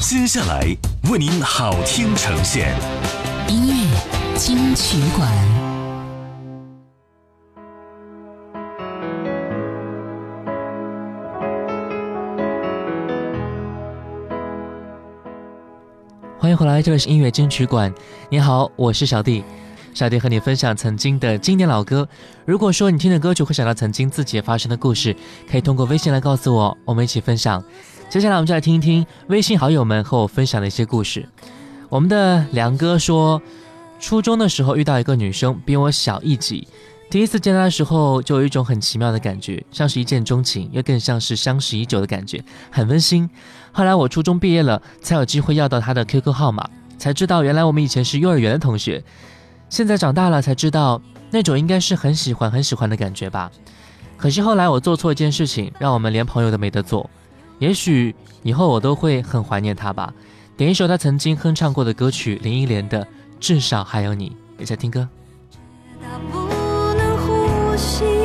接下来为您好听呈现，音乐金曲馆。欢迎回来，这里是音乐金曲馆。你好，我是小弟。小弟和你分享曾经的经典老歌。如果说你听的歌曲会想到曾经自己发生的故事，可以通过微信来告诉我，我们一起分享。接下来我们就来听一听微信好友们和我分享的一些故事。我们的梁哥说，初中的时候遇到一个女生，比我小一级。第一次见她的时候，就有一种很奇妙的感觉，像是一见钟情，又更像是相识已久的感觉，很温馨。后来我初中毕业了，才有机会要到她的 QQ 号码，才知道原来我们以前是幼儿园的同学。现在长大了才知道，那种应该是很喜欢很喜欢的感觉吧。可惜后来我做错一件事情，让我们连朋友都没得做。也许以后我都会很怀念他吧。点一首他曾经哼唱过的歌曲，林忆莲的《至少还有你》，一起听歌。直到不能呼吸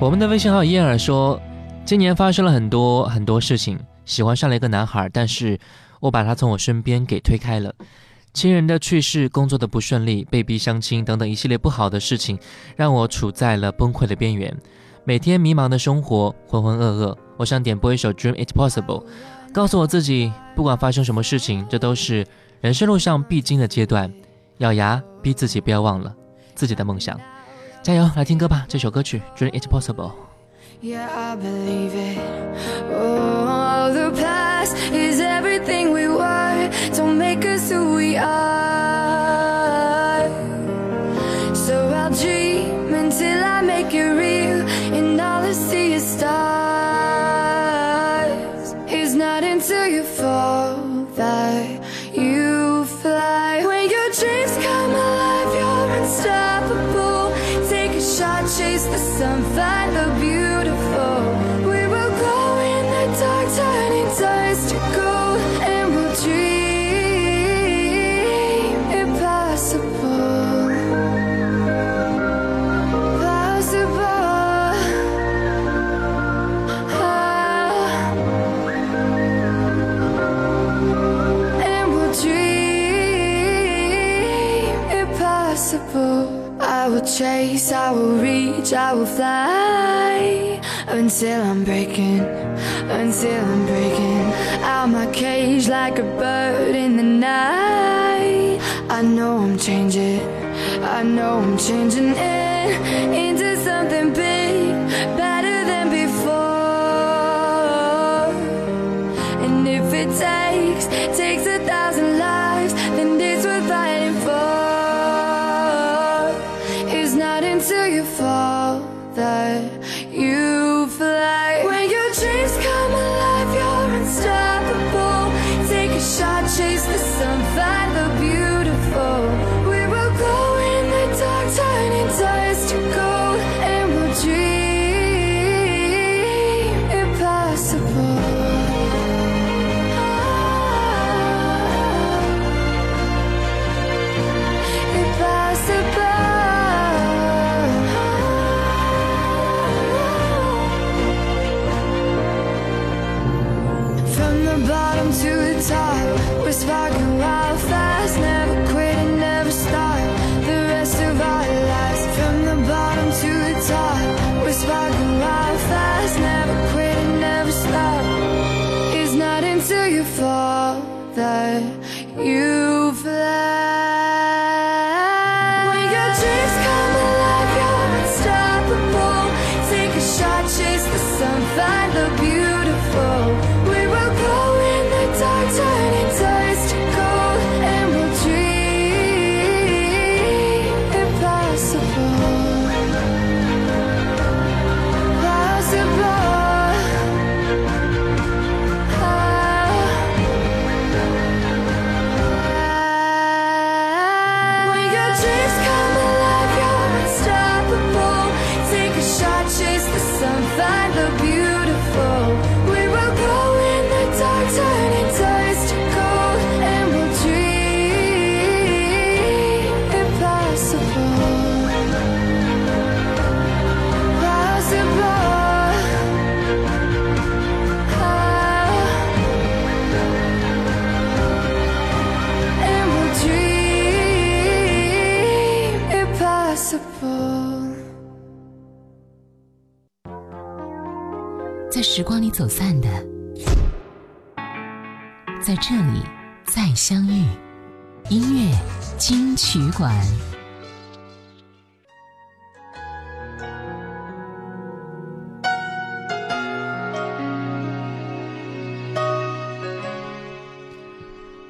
我们的微信号燕儿说，今年发生了很多很多事情，喜欢上了一个男孩，但是我把他从我身边给推开了。亲人的去世，工作的不顺利，被逼相亲等等一系列不好的事情，让我处在了崩溃的边缘，每天迷茫的生活，浑浑噩噩。我想点播一首《Dream It Possible》，告诉我自己，不管发生什么事情，这都是人生路上必经的阶段，咬牙逼自己不要忘了自己的梦想。加油，来听歌吧，这首歌曲《Dream It Possible》。Yeah, I believe it. The past is everything we were. Don't make us who we are. wish I chased the sun, find the beauty. Chase, I will reach, I will fly until I'm breaking, until I'm breaking out my cage like a bird in the night. I know I'm changing, I know I'm changing it into something big, better than before. And if it takes,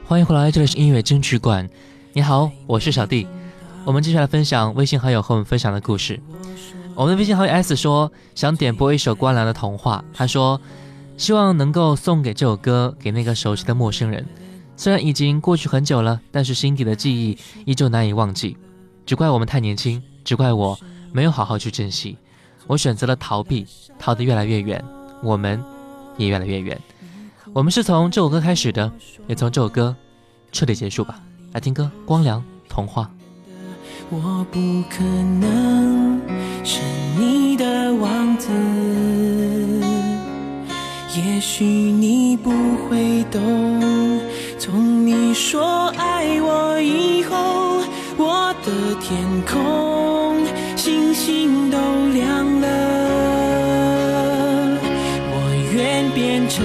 欢迎回来，这里是音乐金曲馆。你好，我是小弟。我们接下来分享微信好友和我们分享的故事。我们的微信好友 S 说想点播一首关良的童话，他说希望能够送给这首歌给那个熟悉的陌生人。虽然已经过去很久了，但是心底的记忆依旧难以忘记。只怪我们太年轻，只怪我没有好好去珍惜。我选择了逃避，逃得越来越远，我们也越来越远。我们是从这首歌开始的，也从这首歌彻底结束吧。来听歌，《光良童话》。我不可能是你的王子，也许你不会懂。从你说爱我以后，我的天空星星都亮了。我愿变成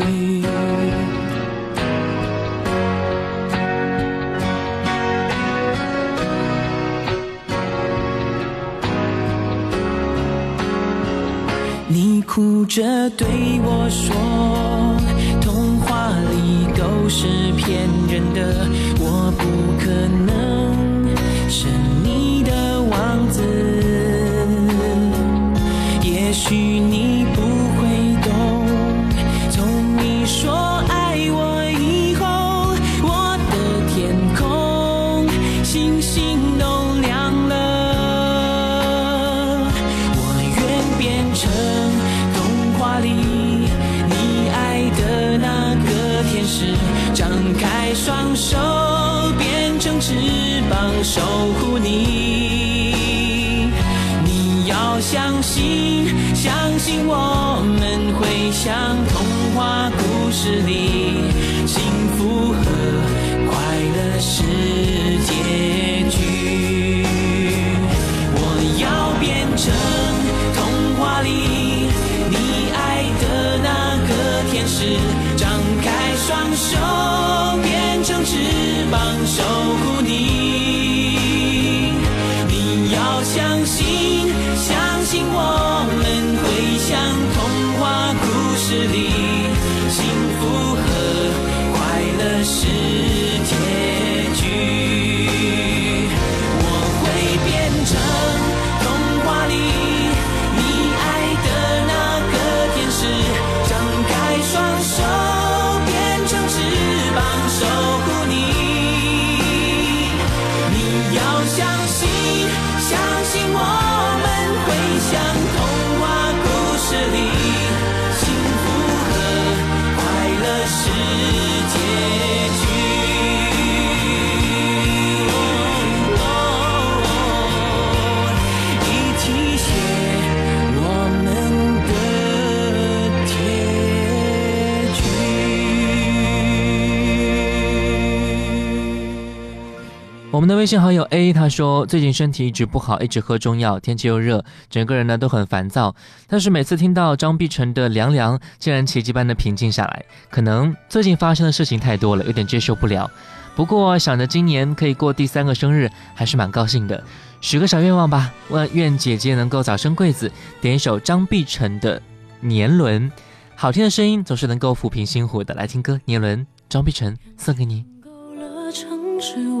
哭着对我说，童话里都是骗人的，我不可能是你的王子。也许你守护你。你要相信，相信我们会相我们的微信好友 A 他说，最近身体一直不好，一直喝中药，天气又热，整个人呢都很烦躁。但是每次听到张碧晨的《凉凉》，竟然奇迹般的平静下来。可能最近发生的事情太多了，有点接受不了。不过想着今年可以过第三个生日，还是蛮高兴的。许个小愿望吧，愿愿姐姐能够早生贵子。点一首张碧晨的《年轮》，好听的声音总是能够抚平心湖的。来听歌，《年轮》，张碧晨送给你。勾勒成指纹，印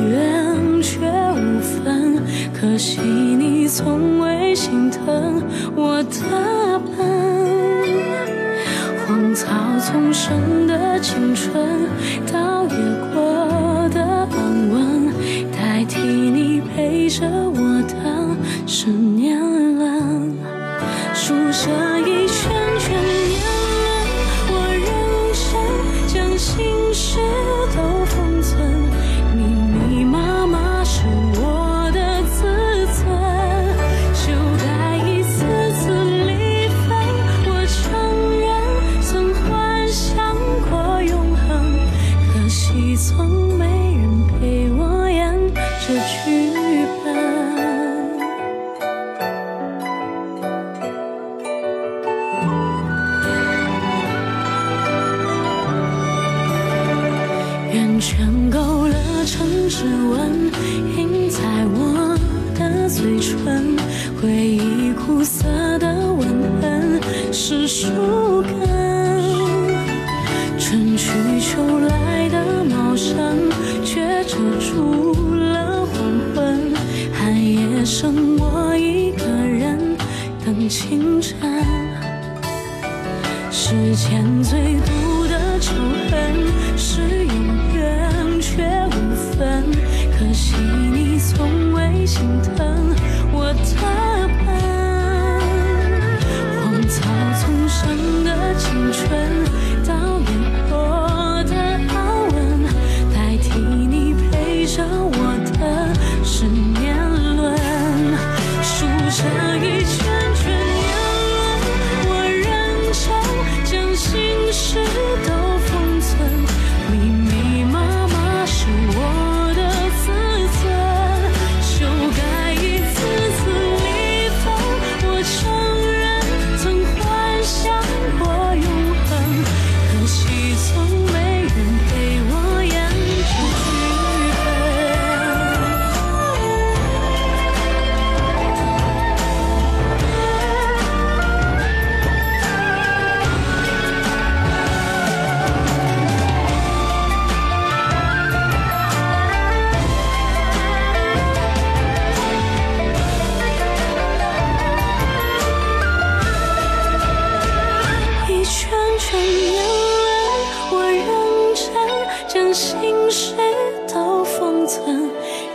可惜你从未心疼我的笨。荒草丛生的青春，倒也过的安稳，代替你陪着我的十年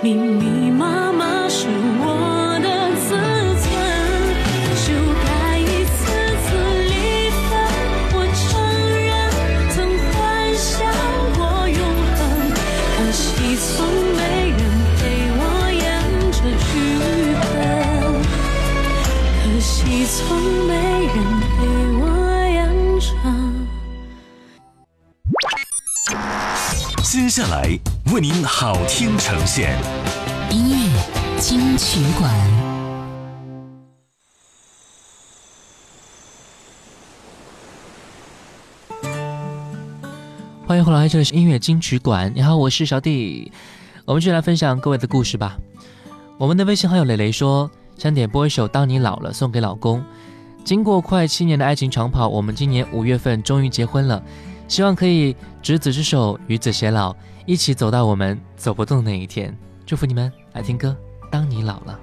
密密麻麻是我的自尊修改一次次离分我承认曾幻想过永恒可惜从没人陪我演这剧本可惜从没人陪我演这接下来为您好听呈现。音乐金曲馆，欢迎回来，这里是音乐金曲馆。你好，我是小弟，我们继续来分享各位的故事吧。我们的微信好友蕾蕾说，想点播一首《当你老了》送给老公。经过快七年的爱情长跑，我们今年五月份终于结婚了，希望可以执子之手，与子偕老，一起走到我们走不动那一天。祝福你们！来听歌，《当你老了》。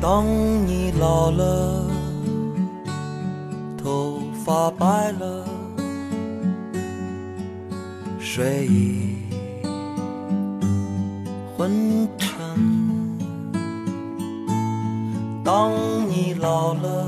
当你老了，头发白了，睡意昏沉。当你老了，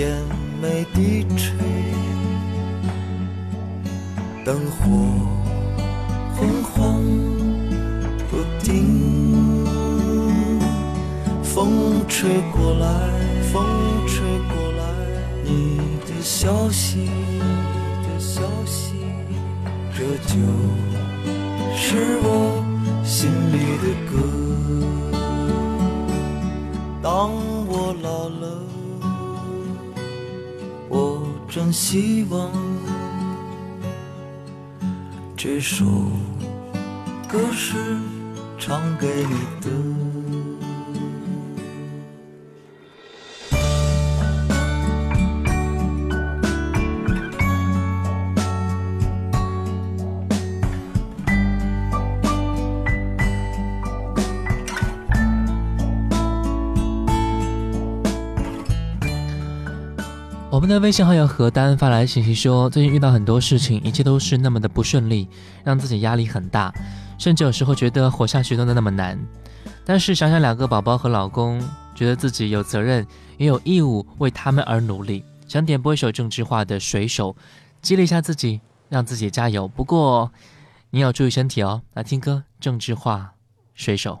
眼眉低垂，灯火昏黄不定，风吹过来，风吹过来，你的消息，你的消息，这就希望这首歌是唱给你的。的微信好友何丹发来信息说，最近遇到很多事情，一切都是那么的不顺利，让自己压力很大，甚至有时候觉得活下去都那么难。但是想想两个宝宝和老公，觉得自己有责任也有义务为他们而努力。想点播一首郑智化的《水手》，激励一下自己，让自己加油。不过你要注意身体哦。来听歌，郑智化《水手》。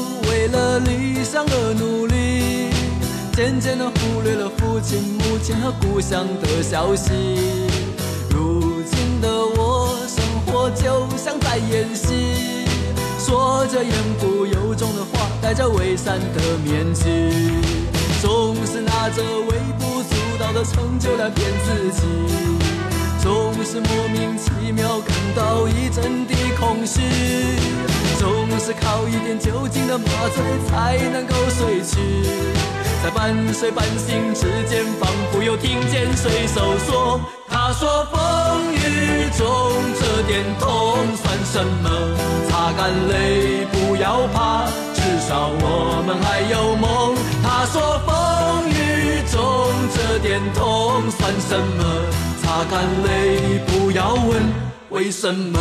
理想而努力，渐渐地忽略了父亲、母亲和故乡的消息。如今的我，生活就像在演戏，说着言不由衷的话，戴着伪善的面具，总是拿着微不足道的成就来骗自己。总是莫名其妙感到一阵的空虚，总是靠一点酒精的麻醉才能够睡去，在半睡半醒之间，仿佛又听见水手说：“他说风雨中这点痛算什么？擦干泪，不要怕，至少我们还有梦。”他说风雨中这点痛算什么？擦干泪，不要问为什么。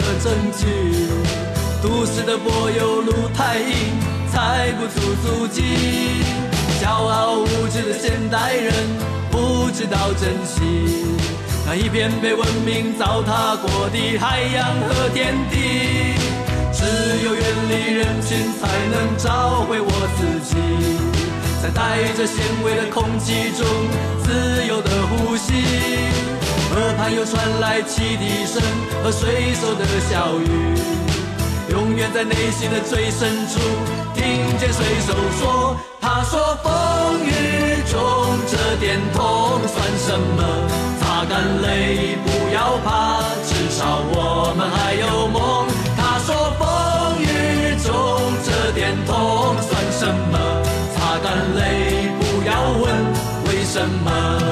的证据，都市的柏油路太硬，踩不出足迹。骄傲无知的现代人不知道珍惜那一片被文明糟蹋过的海洋和天地。只有远离人群，才能找回我自己。在带着咸味的空气中，自由的呼吸。耳畔又传来汽笛声和水手的笑语，永远在内心的最深处听见水手说：“他说风雨中这点痛算什么？擦干泪，不要怕，至少我们还有梦。”他说风雨中这点痛算什么？擦干泪，不要问为什么。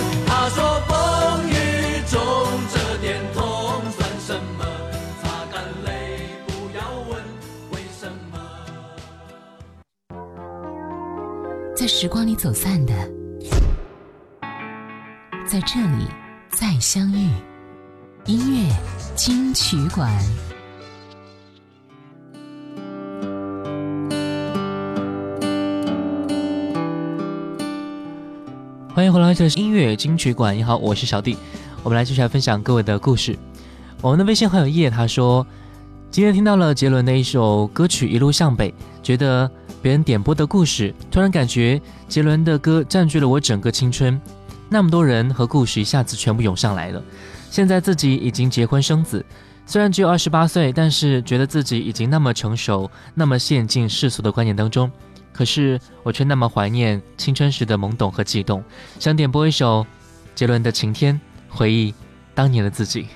在时光里走散的，在这里再相遇。音乐金曲馆。欢迎回来，这是音乐金曲馆。你好，我是小弟。我们来继续来分享各位的故事。我们的微信好友叶他说，今天听到了杰伦的一首歌曲《一路向北》，觉得别人点播的故事，突然感觉杰伦的歌占据了我整个青春。那么多人和故事一下子全部涌上来了。现在自己已经结婚生子，虽然只有二十八岁，但是觉得自己已经那么成熟，那么陷进世俗的观念当中。可是我却那么怀念青春时的懵懂和悸动，想点播一首杰伦的《晴天》，回忆当年的自己。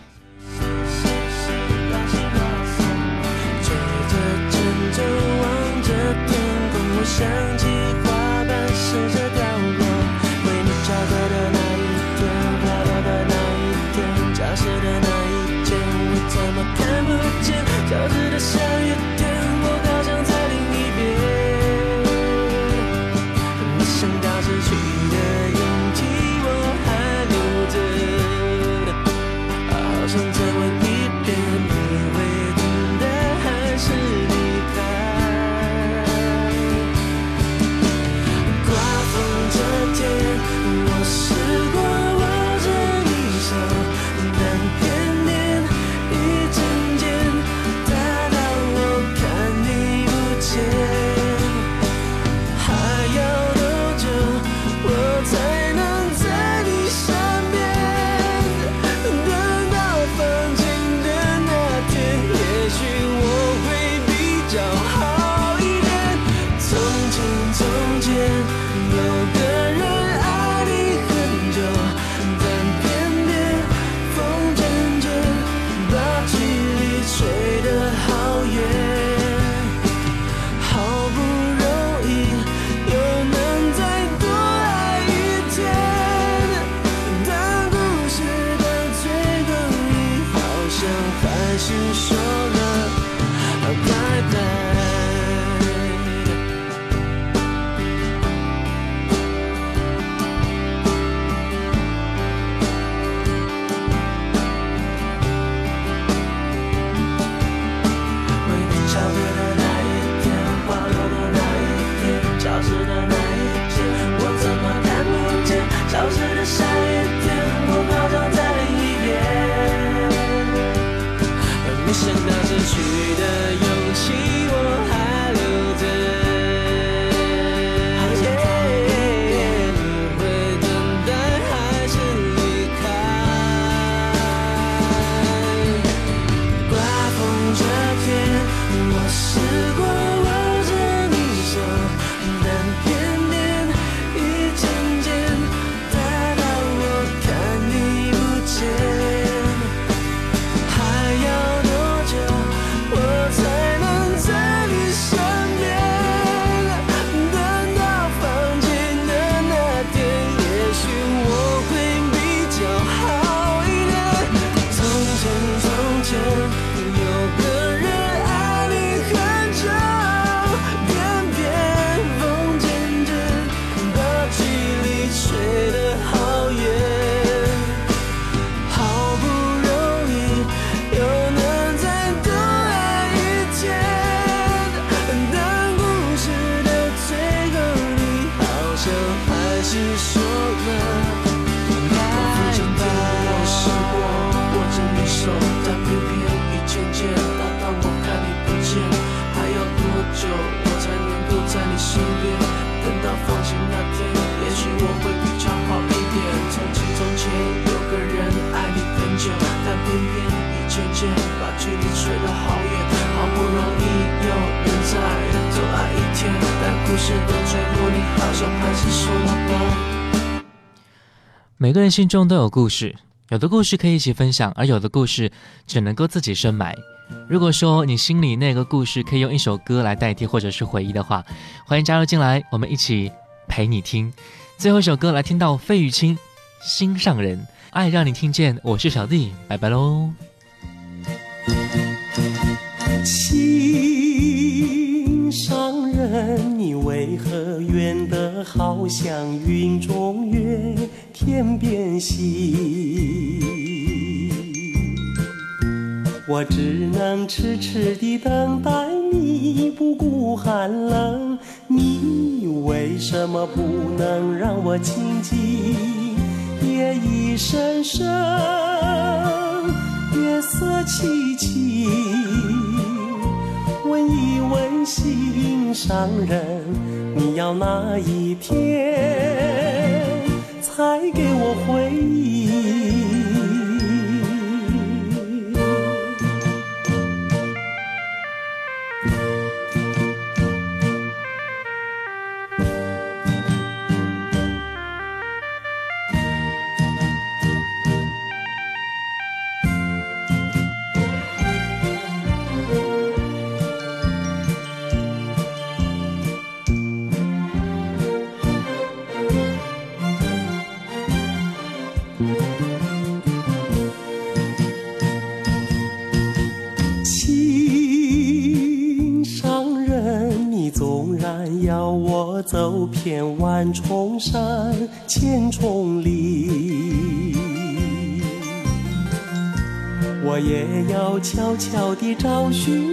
心中都有故事，有的故事可以一起分享，而有的故事只能够自己深埋。如果说你心里那个故事可以用一首歌来代替，或者是回忆的话，欢迎加入进来，我们一起陪你听。最后一首歌来听到费玉清《心上人》，爱让你听见。我是小弟，拜拜喽。心上人，你为何远得好像云中月？天边西我只能痴痴的等待你不顾寒冷你为什么不能让我亲近夜已深深月色凄凄问一问心上人你要哪一天还给我回忆。悄悄地找寻。